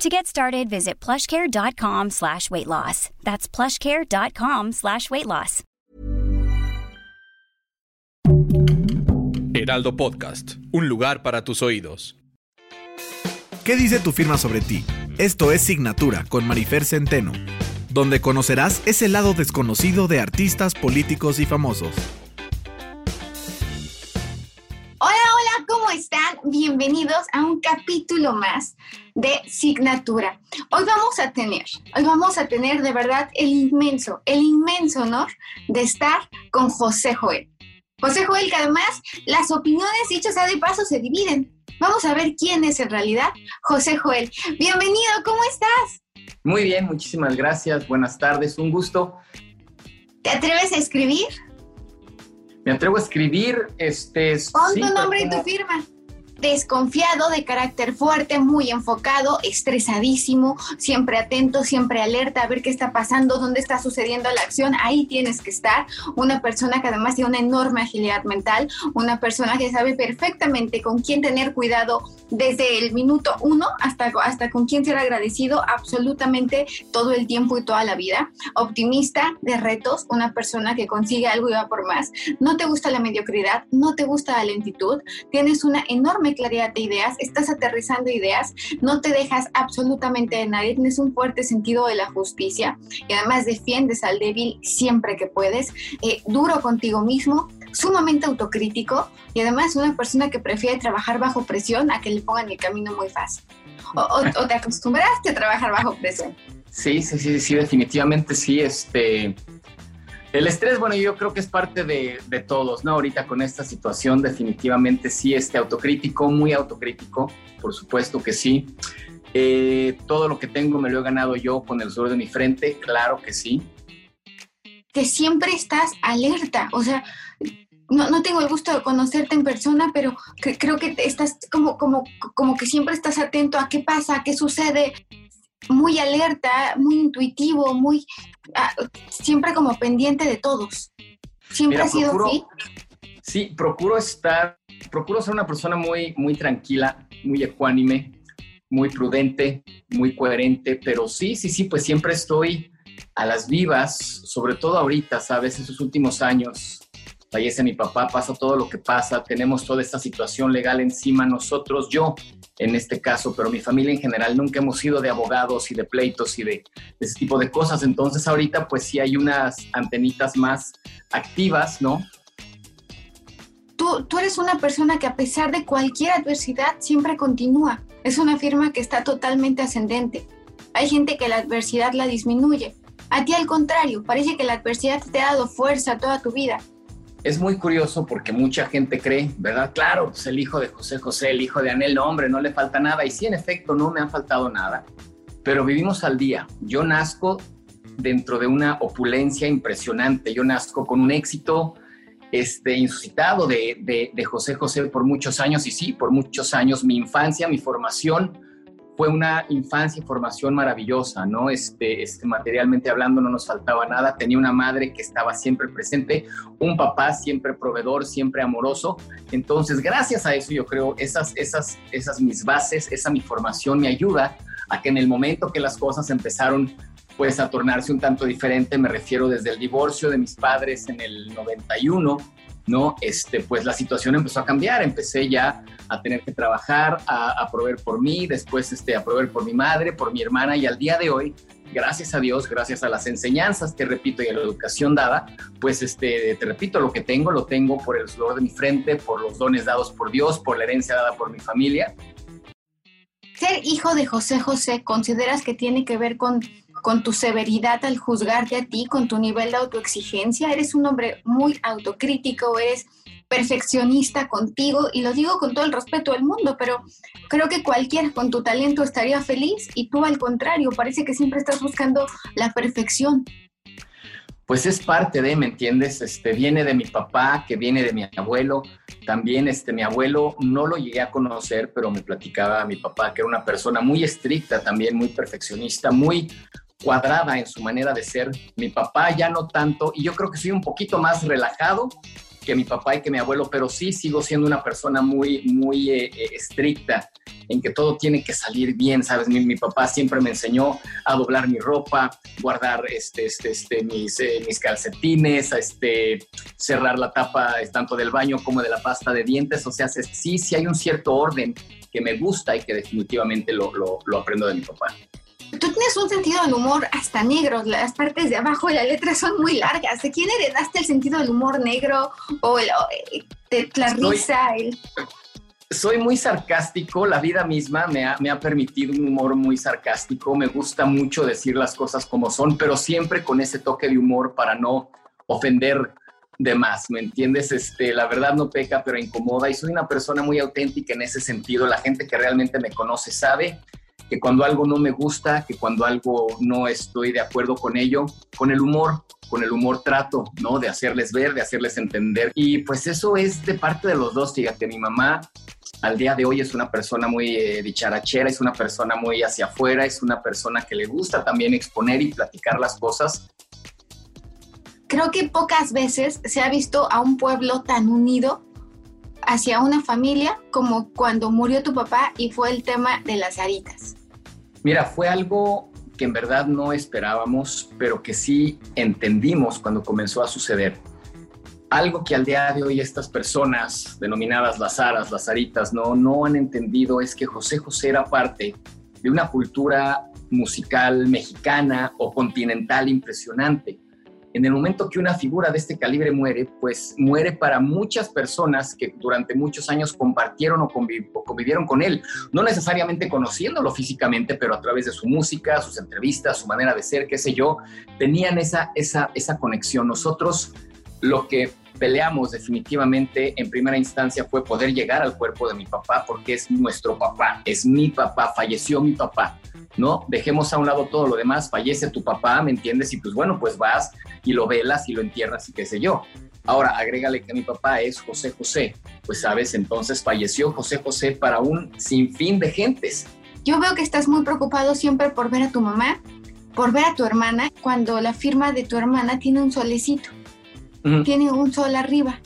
To get started, visit plushcare.com slash weight loss. That's plushcare.com slash weight loss. Heraldo Podcast, un lugar para tus oídos. ¿Qué dice tu firma sobre ti? Esto es Signatura con Marifer Centeno, donde conocerás ese lado desconocido de artistas, políticos y famosos. Hola, hola, ¿cómo están? Bienvenidos a un capítulo más de Signatura. Hoy vamos a tener, hoy vamos a tener de verdad el inmenso, el inmenso honor de estar con José Joel. José Joel, que además las opiniones, dicho sea de paso, se dividen. Vamos a ver quién es en realidad José Joel. Bienvenido, ¿cómo estás? Muy bien, muchísimas gracias. Buenas tardes, un gusto. ¿Te atreves a escribir? Me atrevo a escribir, este... Pon tu nombre y tu firma desconfiado, de carácter fuerte, muy enfocado, estresadísimo, siempre atento, siempre alerta a ver qué está pasando, dónde está sucediendo la acción, ahí tienes que estar. Una persona que además tiene una enorme agilidad mental, una persona que sabe perfectamente con quién tener cuidado desde el minuto uno hasta, hasta con quién ser agradecido absolutamente todo el tiempo y toda la vida. Optimista de retos, una persona que consigue algo y va por más. No te gusta la mediocridad, no te gusta la lentitud, tienes una enorme claridad de ideas, estás aterrizando ideas, no te dejas absolutamente de nadie, tienes un fuerte sentido de la justicia y además defiendes al débil siempre que puedes, eh, duro contigo mismo, sumamente autocrítico y además una persona que prefiere trabajar bajo presión a que le pongan el camino muy fácil. O, te acostumbraste a trabajar bajo presión. Sí, sí, sí, definitivamente sí. Este, el estrés, bueno, yo creo que es parte de, todos, ¿no? Ahorita con esta situación definitivamente sí, este autocrítico, muy autocrítico, por supuesto que sí. Eh, todo lo que tengo me lo he ganado yo con el sudor de mi frente, claro que sí. Que siempre estás alerta, o sea, no, no, tengo el gusto de conocerte en persona, pero creo que estás como, como, como que siempre estás atento a qué pasa, qué sucede, muy alerta, muy intuitivo, muy ah, siempre como pendiente de todos. Siempre ha sido así. Sí, procuro estar, procuro ser una persona muy, muy tranquila, muy ecuánime, muy prudente, muy coherente, pero sí, sí, sí, pues siempre estoy a las vivas, sobre todo ahorita, ¿sabes? Esos últimos años, fallece mi papá, pasa todo lo que pasa, tenemos toda esta situación legal encima nosotros, yo en este caso, pero mi familia en general nunca hemos sido de abogados y de pleitos y de, ese tipo de cosas, entonces ahorita pues sí hay unas antenitas más activas, ¿no? Tú, tú eres una persona que a pesar de cualquier adversidad siempre continúa, es una firma que está totalmente ascendente. Hay gente que la adversidad la disminuye. A ti al contrario, parece que la adversidad te ha dado fuerza toda tu vida es muy curioso porque mucha gente cree, ¿verdad? Claro, pues el hijo de José José, el hijo de Anel, no, hombre, no le falta nada. Y sí, en efecto, no me ha faltado nada, pero vivimos al día. Yo nazco dentro de una opulencia impresionante. Yo nazco con un éxito este, insuscitado de, de José José por muchos años. Y sí, por muchos años, mi infancia, mi formación fue una infancia y formación maravillosa, ¿no? Este, este, materialmente hablando no nos faltaba nada, tenía una madre que estaba siempre presente, un papá siempre proveedor, siempre amoroso. Entonces, gracias a eso yo creo, esas, esas, esas mis bases, esa mi formación me ayuda a que en el momento que las cosas empezaron pues a tornarse un tanto diferente, me refiero desde el divorcio de mis padres en el 91, ¿no? Este, pues la situación empezó a cambiar, empecé ya a tener que trabajar, a, proveer por mí, después este, a proveer por mi madre, por mi hermana y al día de hoy, gracias a Dios, gracias a las enseñanzas que repito y a la educación dada, pues este, te repito, lo que tengo lo tengo por el sudor de mi frente, por los dones dados por Dios, por la herencia dada por mi familia. Ser hijo de José José, ¿consideras que tiene que ver con con tu severidad al juzgarte a ti, con tu nivel de autoexigencia. Eres un hombre muy autocrítico, eres perfeccionista contigo y lo digo con todo el respeto del mundo, pero creo que cualquiera con tu talento estaría feliz y tú al contrario, parece que siempre estás buscando la perfección. pues es parte de, ¿me entiendes? Este, viene de mi papá, que viene de mi abuelo. También este, mi abuelo no lo llegué a conocer, pero me platicaba a mi papá que era una persona muy estricta, también muy perfeccionista, muy cuadrada en su manera de ser. Mi papá ya no tanto, y yo creo que soy un poquito más relajado que mi papá y que mi abuelo, pero sí sigo siendo una persona muy, muy eh, eh, estricta en que todo tiene que salir bien, ¿sabes? Mi, papá siempre me enseñó a doblar mi ropa, guardar este, este, este, mis, eh, mis calcetines, este, cerrar la tapa tanto del baño como de la pasta de dientes, o sea, sí, sí hay un cierto orden que me gusta y que definitivamente lo, lo aprendo de mi papá. Tú tienes un sentido del humor hasta negro, las partes de abajo de la letra son muy largas. ¿De quién heredaste el sentido del humor negro o, el, eh, la risa? Soy muy sarcástico, la vida misma me ha, me ha permitido un humor muy sarcástico, me gusta mucho decir las cosas como son, pero siempre con ese toque de humor para no ofender de más, ¿me entiendes? Este, la verdad no peca, pero incomoda y soy una persona muy auténtica en ese sentido. La gente que realmente me conoce sabe que cuando algo no me gusta, que cuando algo no estoy de acuerdo con ello, con el humor, con el humor trato, ¿no? De hacerles ver, de hacerles entender. Y pues eso es de parte de los dos, fíjate, mi mamá al día de hoy es una persona muy eh, dicharachera, es una persona muy hacia afuera, es una persona que le gusta también exponer y platicar las cosas. Creo que pocas veces se ha visto a un pueblo tan unido hacia una familia como cuando murió tu papá y fue el tema de las aritas. Mira, fue algo que en verdad no esperábamos, pero que sí entendimos cuando comenzó a suceder. Algo que al día de hoy estas personas denominadas las aras, las aritas, no, no han entendido es que José José era parte de una cultura musical mexicana o continental impresionante en el momento que una figura de este calibre muere, pues muere para muchas personas que durante muchos años compartieron o, convivieron con él, no necesariamente conociéndolo físicamente, pero a través de su música, sus entrevistas, su manera de ser, qué sé yo, tenían esa, esa, esa conexión. Nosotros lo que peleamos definitivamente en primera instancia fue poder llegar al cuerpo de mi papá porque es nuestro papá, es mi papá, falleció mi papá, ¿no? Dejemos a un lado todo lo demás, fallece tu papá, ¿me entiendes? Y pues bueno, pues vas y lo velas y lo entierras y qué sé yo. Ahora, agrégale que mi papá es José José, pues sabes, entonces falleció José José para un sinfín de gentes. Yo veo que estás muy preocupado siempre por ver a tu mamá, por ver a tu hermana, cuando la firma de tu hermana tiene un solecito tiene un sol arriba.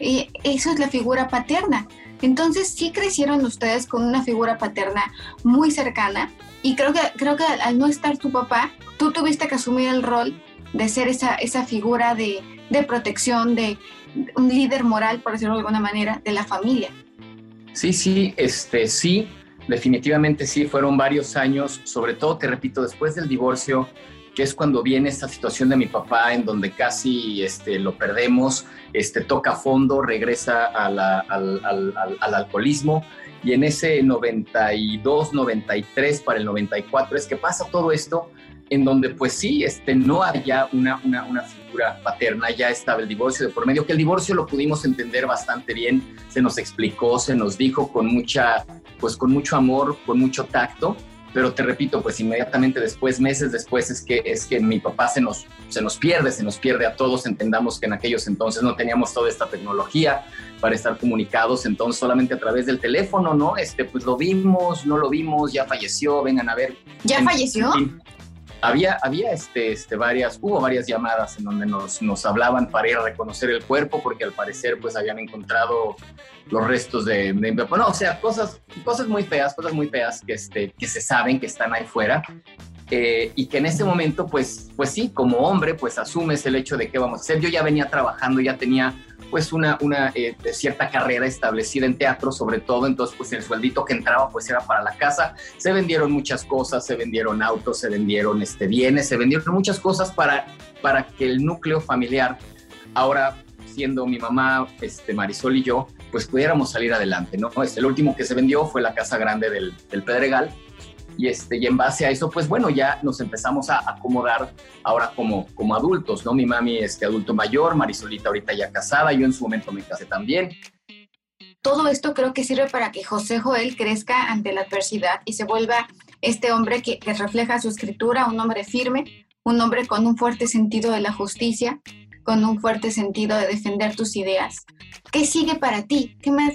Y eso es la figura paterna. Entonces sí crecieron ustedes con una figura paterna muy cercana y creo que, creo que al, no estar tu papá, tú tuviste que asumir el rol de ser esa, esa figura de, de protección, de un líder moral, por decirlo de alguna manera, de la familia. Sí, sí, este, sí, definitivamente sí, fueron varios años, sobre todo, te repito, después del divorcio, que es cuando viene esta situación de mi papá en donde casi este, lo perdemos, este, toca fondo, regresa al, alcoholismo. Y en ese 92, 93 para el 94 es que pasa todo esto en donde pues sí, este, no había una, una, una, figura paterna, ya estaba el divorcio de por medio, que el divorcio lo pudimos entender bastante bien, se nos explicó, se nos dijo con mucha, pues con mucho amor, con mucho tacto, pero te repito, pues inmediatamente después, meses después, es que, es que mi papá se nos, se nos pierde, se nos pierde a todos. Entendamos que en aquellos entonces no teníamos toda esta tecnología para estar comunicados, entonces solamente a través del teléfono, ¿no? Este, pues lo vimos, no lo vimos, ya falleció, vengan a ver. ¿Ya falleció? Había, había este, este, varias, hubo varias llamadas en donde nos, nos hablaban para ir a reconocer el cuerpo, porque al parecer pues habían encontrado los restos de, de no, o sea, cosas, cosas muy feas, cosas muy feas que, este, que se saben que están ahí fuera. Eh, y que en ese momento, pues, pues sí, como hombre, pues asumes el hecho de que vamos a hacer. Yo ya venía trabajando, ya tenía pues una, una eh, cierta carrera establecida en teatro sobre todo, entonces pues el sueldito que entraba pues era para la casa, se vendieron muchas cosas, se vendieron autos, se vendieron este, bienes, se vendieron muchas cosas para, para que el núcleo familiar, ahora siendo mi mamá, este, Marisol y yo, pues pudiéramos salir adelante, ¿no? Este, el último que se vendió fue la casa grande del, del Pedregal, y, este, y en base a eso, pues bueno, ya nos empezamos a acomodar ahora como, como adultos, ¿no? Mi mami, este adulto mayor, Marisolita ahorita ya casada, yo en su momento me casé también. Todo esto creo que sirve para que José Joel crezca ante la adversidad y se vuelva este hombre que, que refleja su escritura, un hombre firme, un hombre con un fuerte sentido de la justicia, con un fuerte sentido de defender tus ideas. ¿Qué sigue para ti? ¿Qué más?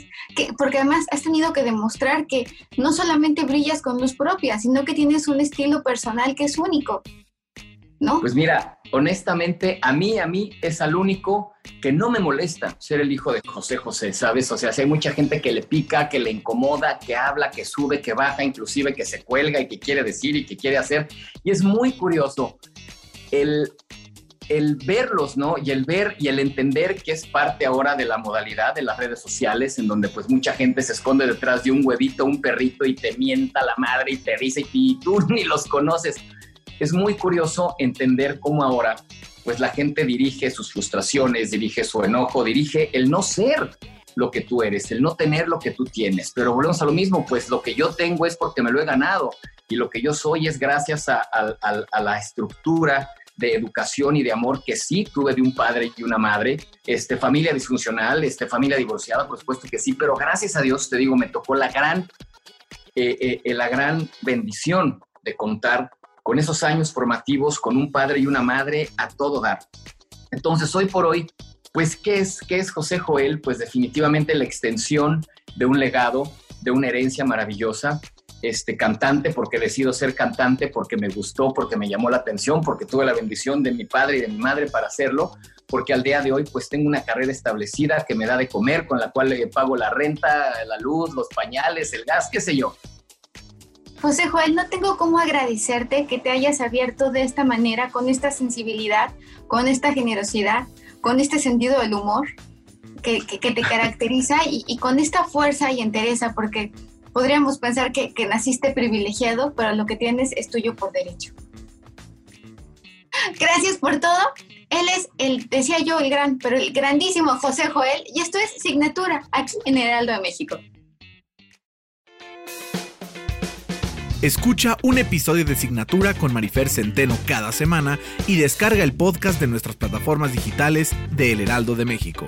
Porque además has tenido que demostrar que no solamente brillas con luz propia, sino que tienes un estilo personal que es único. ¿No? Pues mira, honestamente, a mí, a mí es al único que no me molesta ser el hijo de José José, ¿sabes? O sea, si hay mucha gente que le pica, que le incomoda, que habla, que sube, que baja, inclusive que se cuelga y que quiere decir y que quiere hacer. Y es muy curioso el, el verlos, ¿no? Y el ver y el entender que es parte ahora de la modalidad de las redes sociales, en donde pues mucha gente se esconde detrás de un huevito, un perrito y te mienta la madre y te dice y tú ni los conoces. Es muy curioso entender cómo ahora pues la gente dirige sus frustraciones, dirige su enojo, dirige el no ser lo que tú eres, el no tener lo que tú tienes. Pero volvemos a lo mismo, pues lo que yo tengo es porque me lo he ganado y lo que yo soy es gracias a, a la estructura de educación y de amor que sí tuve de un padre y una madre, este, familia disfuncional, este, familia divorciada, por supuesto que sí, pero gracias a Dios, te digo, me tocó la gran, eh, eh, eh, la gran bendición de contar con esos años formativos, con un padre y una madre a todo dar. Entonces, hoy por hoy, pues, ¿qué es, qué es José Joel? Pues definitivamente la extensión de un legado, de una herencia maravillosa, este, cantante, porque decido ser cantante, porque me gustó, porque me llamó la atención, porque tuve la bendición de mi padre y de mi madre para hacerlo, porque al día de hoy pues tengo una carrera establecida que me da de comer, con la cual le pago la renta, la luz, los pañales, el gas, qué sé yo. José Joel, no tengo cómo agradecerte que te hayas abierto de esta manera, con esta sensibilidad, con esta generosidad, con este sentido del humor que, te caracteriza y, y, con esta fuerza y entereza, porque podríamos pensar que, naciste privilegiado, pero lo que tienes es tuyo por derecho. Gracias por todo. Él es el, decía yo, el gran, pero el grandísimo José Joel, y esto es Signatura, aquí en Heraldo de México. Escucha un episodio de Signatura con Marifer Centeno cada semana y descarga el podcast de nuestras plataformas digitales de El Heraldo de México.